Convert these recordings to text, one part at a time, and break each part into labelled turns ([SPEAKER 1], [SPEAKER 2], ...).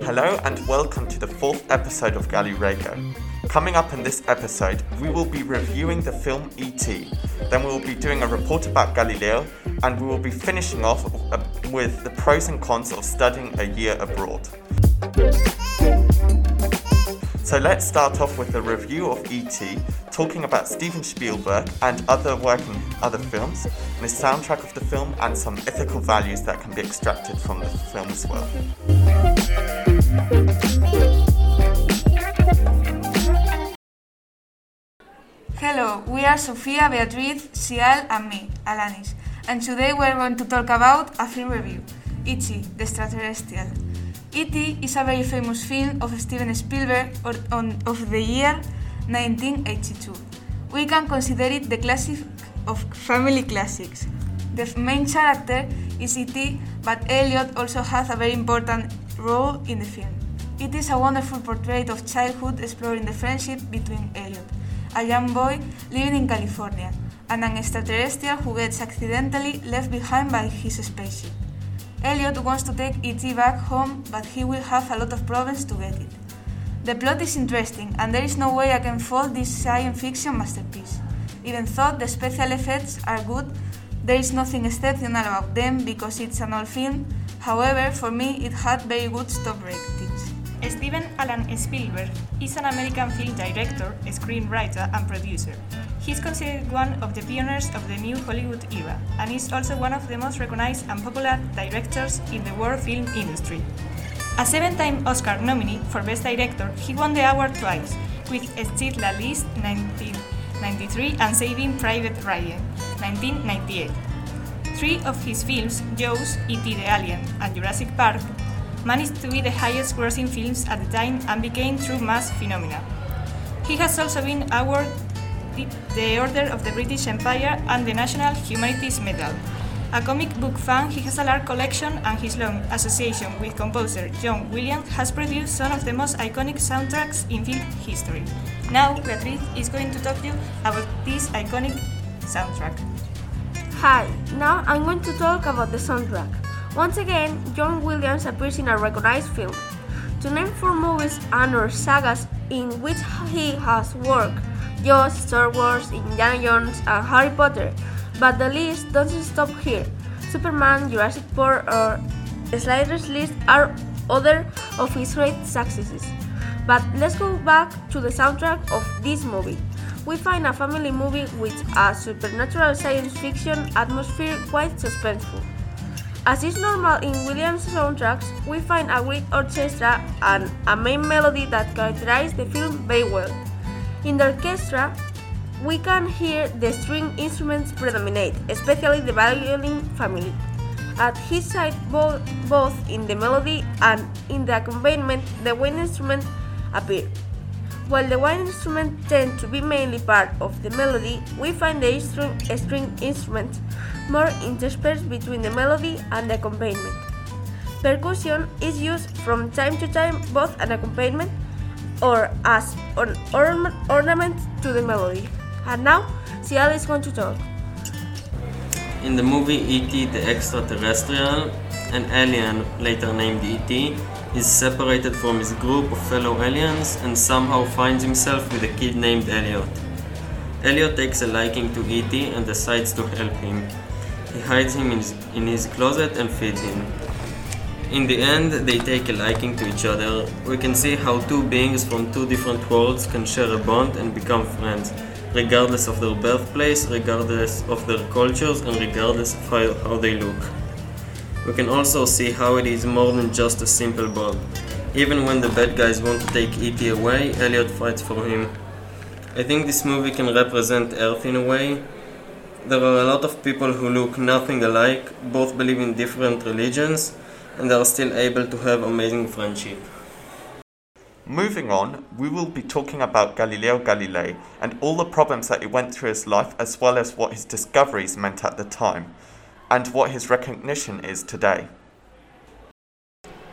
[SPEAKER 1] Hello and welcome to the fourth episode of Galileo. Coming up in this episode, we will be reviewing the film E.T., then we will be doing a report about Galileo, and we will be finishing off uh, with the pros and cons of studying a year abroad. So let's start off with a review of E.T., talking about Steven Spielberg and other work in other films, and the soundtrack of the film, and some ethical values that can be extracted from the film as well.
[SPEAKER 2] Hello, we are Sofia, Beatriz, Sial, and me, Alanis, and today we are going to talk about a film review, E.T., the Extraterrestrial. E.T. is a very famous film of Steven Spielberg or, on, of the year 1982. We can consider it the classic of family classics. The main character is E.T., but Elliot also has a very important role in the film. It is a wonderful portrait of childhood exploring the friendship between Elliot, a young boy living in California, and an extraterrestrial who gets accidentally left behind by his spaceship. Elliot wants to take E.T. back home, but he will have a lot of problems to get it. The plot is interesting, and there is no way I can fault this science fiction masterpiece. Even though the special effects are good, there is nothing exceptional about them because it's an old film. However, for me, it had very good stop ratings.
[SPEAKER 3] Steven Alan Spielberg is an American film director, screenwriter, and producer. He is considered one of the pioneers of the new Hollywood era and is also one of the most recognized and popular directors in the world film industry. A seven time Oscar nominee for Best Director, he won the award twice with Schindler's List 1993 and Saving Private Ryan 1998. Three of his films, Jaws, E.T. the Alien, and Jurassic Park, managed to be the highest grossing films at the time and became true mass phenomena. He has also been awarded the Order of the British Empire and the National Humanities Medal. A comic book fan, he has a large collection and his long association with composer John Williams has produced some of the most iconic soundtracks in film history. Now, Beatriz is going to talk to you about this iconic soundtrack.
[SPEAKER 4] Hi, now I'm going to talk about the soundtrack. Once again, John Williams appears in a recognized film. To name four movies and or sagas in which he has worked, Jaws, Star Wars, Indiana Jones, and Harry Potter. But the list doesn't stop here. Superman, Jurassic Park, or Schindler's List are other of his great successes. But let's go back to the soundtrack of this movie. We find a family movie with a supernatural science fiction atmosphere quite suspenseful. As is normal in Williams' soundtracks, we find a great orchestra and a main melody that characterize the film very well. In the orchestra, we can hear the string instruments predominate, especially the violin family. At his side, both, both in the melody and in the accompaniment, the wind instrument appear. While the wind instrument tend to be mainly part of the melody, we find the string, string instruments more interspersed between the melody and the accompaniment. Percussion is used from time to time both an accompaniment or as an ornament to the melody. And now, Ciel is going to talk.
[SPEAKER 5] In the movie E.T. the Extraterrestrial, an alien, later named E.T., is separated from his group of fellow aliens and somehow finds himself with a kid named Elliot. Elliot takes a liking to E.T. and decides to help him. He hides him in his, in his closet and feeds him. In the end, they take a liking to each other. We can see how two beings from two different worlds can share a bond and become friends, regardless of their birthplace, regardless of their cultures, and regardless of how, how they look. We can also see how it is more than just a simple bond. Even when the bad guys want to take E.T. away, Elliot fights for him. I think this movie can represent Earth in a way. There are a lot of people who look nothing alike, both believe in different religions, and are still able to have amazing friendship.
[SPEAKER 1] Moving on, we will be talking about Galileo Galilei and all the problems that he went through his life, as well as what his discoveries meant at the time, and what his recognition is today.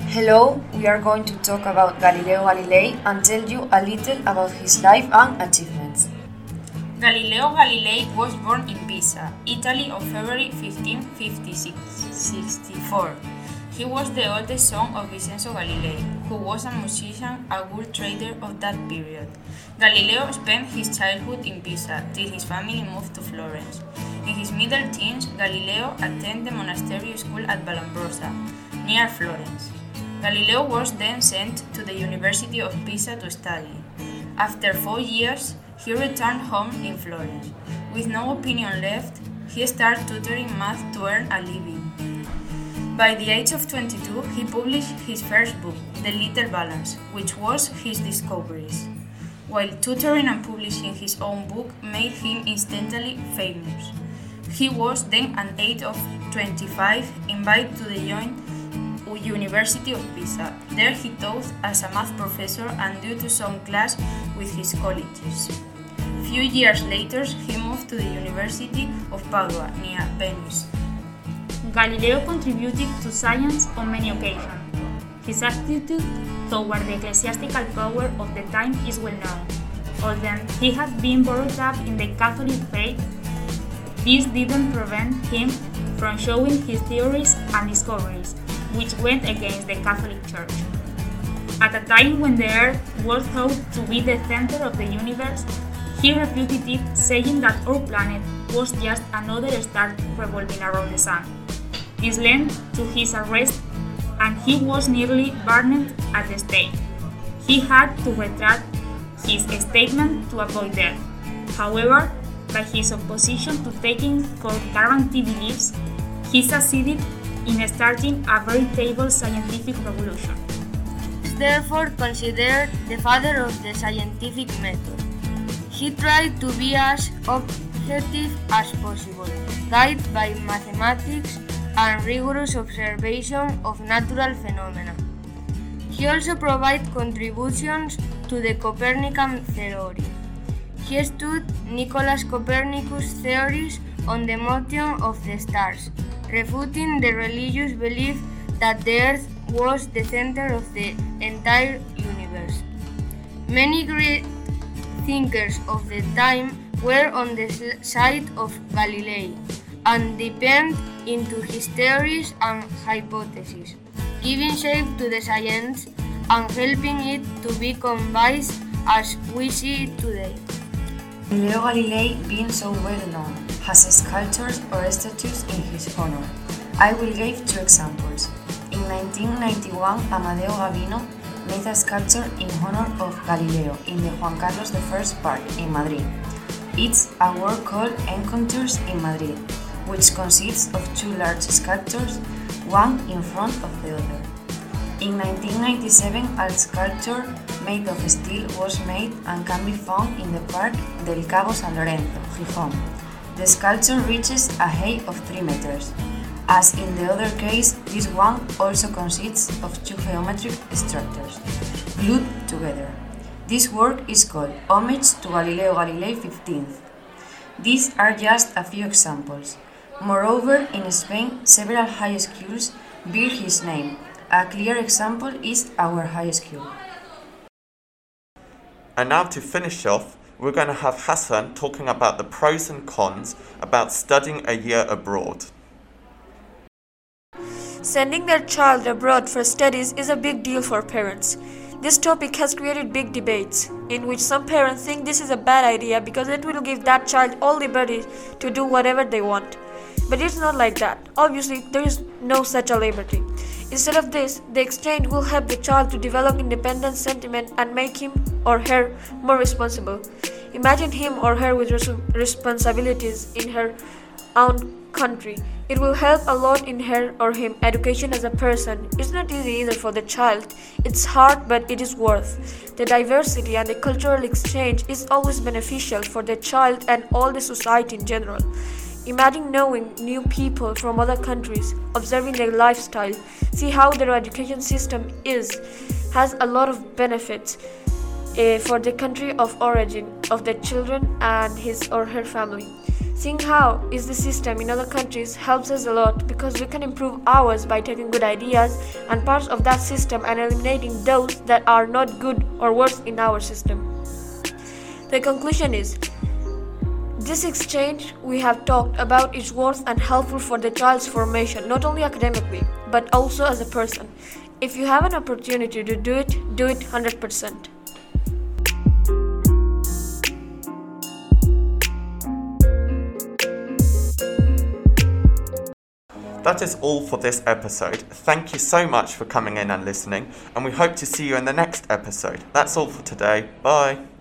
[SPEAKER 6] Hello, we are going to talk about Galileo Galilei and tell you a little about his life and achievements.
[SPEAKER 3] Galileo Galilei was born in Pisa, Italy on February 15, 64.
[SPEAKER 7] He was the oldest son of Vincenzo Galilei, who was a musician, a wool trader of that period. Galileo spent his childhood in Pisa till his family moved to Florence. In his middle teens, Galileo attended the monastery school at Vallombrosa, near Florence. Galileo was then sent to the University of Pisa to study. After four years, he returned home in Florence. With no opinion left, he started tutoring math to earn a living. By the age of 22, he published his first book, The Little Balance, which was his discoveries. While tutoring and publishing his own book made him instantly famous. He was then the age of 25 invited to the University of Pisa. There he taught as a math professor and due to some class with his colleagues. Few years later, he moved to the University of Padua near Venice.
[SPEAKER 8] Galileo contributed to science on many occasions. His attitude toward the ecclesiastical power of the time is well known. Although he had been brought up in the Catholic faith, this didn't prevent him from showing his theories and discoveries, which went against the Catholic Church. At a time when the Earth was thought to be the center of the universe, he refuted it, saying that our planet was just another star revolving around the Sun. This led to his arrest and he was nearly burned at the stake. He had to retract his statement to avoid death. However, by his opposition to taking guarantee beliefs, he succeeded in starting a veritable scientific revolution.
[SPEAKER 4] Therefore considered the father of the scientific method. He tried to be as objective as possible, guided by mathematics and rigorous observation of natural phenomena. He also provided contributions to the Copernican theory. He studied Nicolaus Copernicus' theories on the motion of the stars, refuting the religious belief that the Earth was the center of the entire universe. Many great thinkers of the time were on the side of Galilei and depend into his theories and hypotheses, giving shape to the science and helping it to be convinced as we see it today.
[SPEAKER 6] Galileo Galilei, being so well known, has sculptures or statues in his honor. I will give two examples. In 1991, Amadeo Gabino made a sculpture in honor of Galileo in the Juan Carlos I Park in Madrid. It's a work called Encounters in Madrid, which consists of two large sculptures, one in front of the other. In 1997, a sculpture made of steel was made and can be found in the Park del Cabo San Lorenzo, Gijón. The sculpture reaches a height of 3 meters. As in the other case, this one also consists of two geometric structures, glued together. This work is called Homage to Galileo Galilei 15th. These are just a few examples. Moreover, in Spain, several high schools bear his name. A clear example is our high school.
[SPEAKER 1] And now to finish off, we're going to have Hassan talking about the pros and cons about studying a year abroad.
[SPEAKER 9] Sending their child abroad for studies is a big deal for parents. This topic has created big debates, in which some parents think this is a bad idea because it will give that child all liberty to do whatever they want. But it's not like that. Obviously, there is no such a liberty. Instead of this, the exchange will help the child to develop independent sentiment and make him or her more responsible. Imagine him or her with res- responsibilities in her own country. It will help a lot in her or him education as a person. It's not easy either for the child. It's hard, but it is worth. The diversity and the cultural exchange is always beneficial for the child and all the society in general. Imagine knowing new people from other countries, observing their lifestyle, see how their education system is, has a lot of benefits uh, for the country of origin of the children and his or her family. Seeing how is the system in other countries helps us a lot because we can improve ours by taking good ideas and parts of that system and eliminating those that are not good or worse in our system. The conclusion is this exchange we have talked about is worth and helpful for the child's formation, not only academically, but also as a person. If you have an opportunity to do it, do it 100%.
[SPEAKER 1] That is all for this episode. Thank you so much for coming in and listening, and we hope to see you in the next episode. That's all for today. Bye.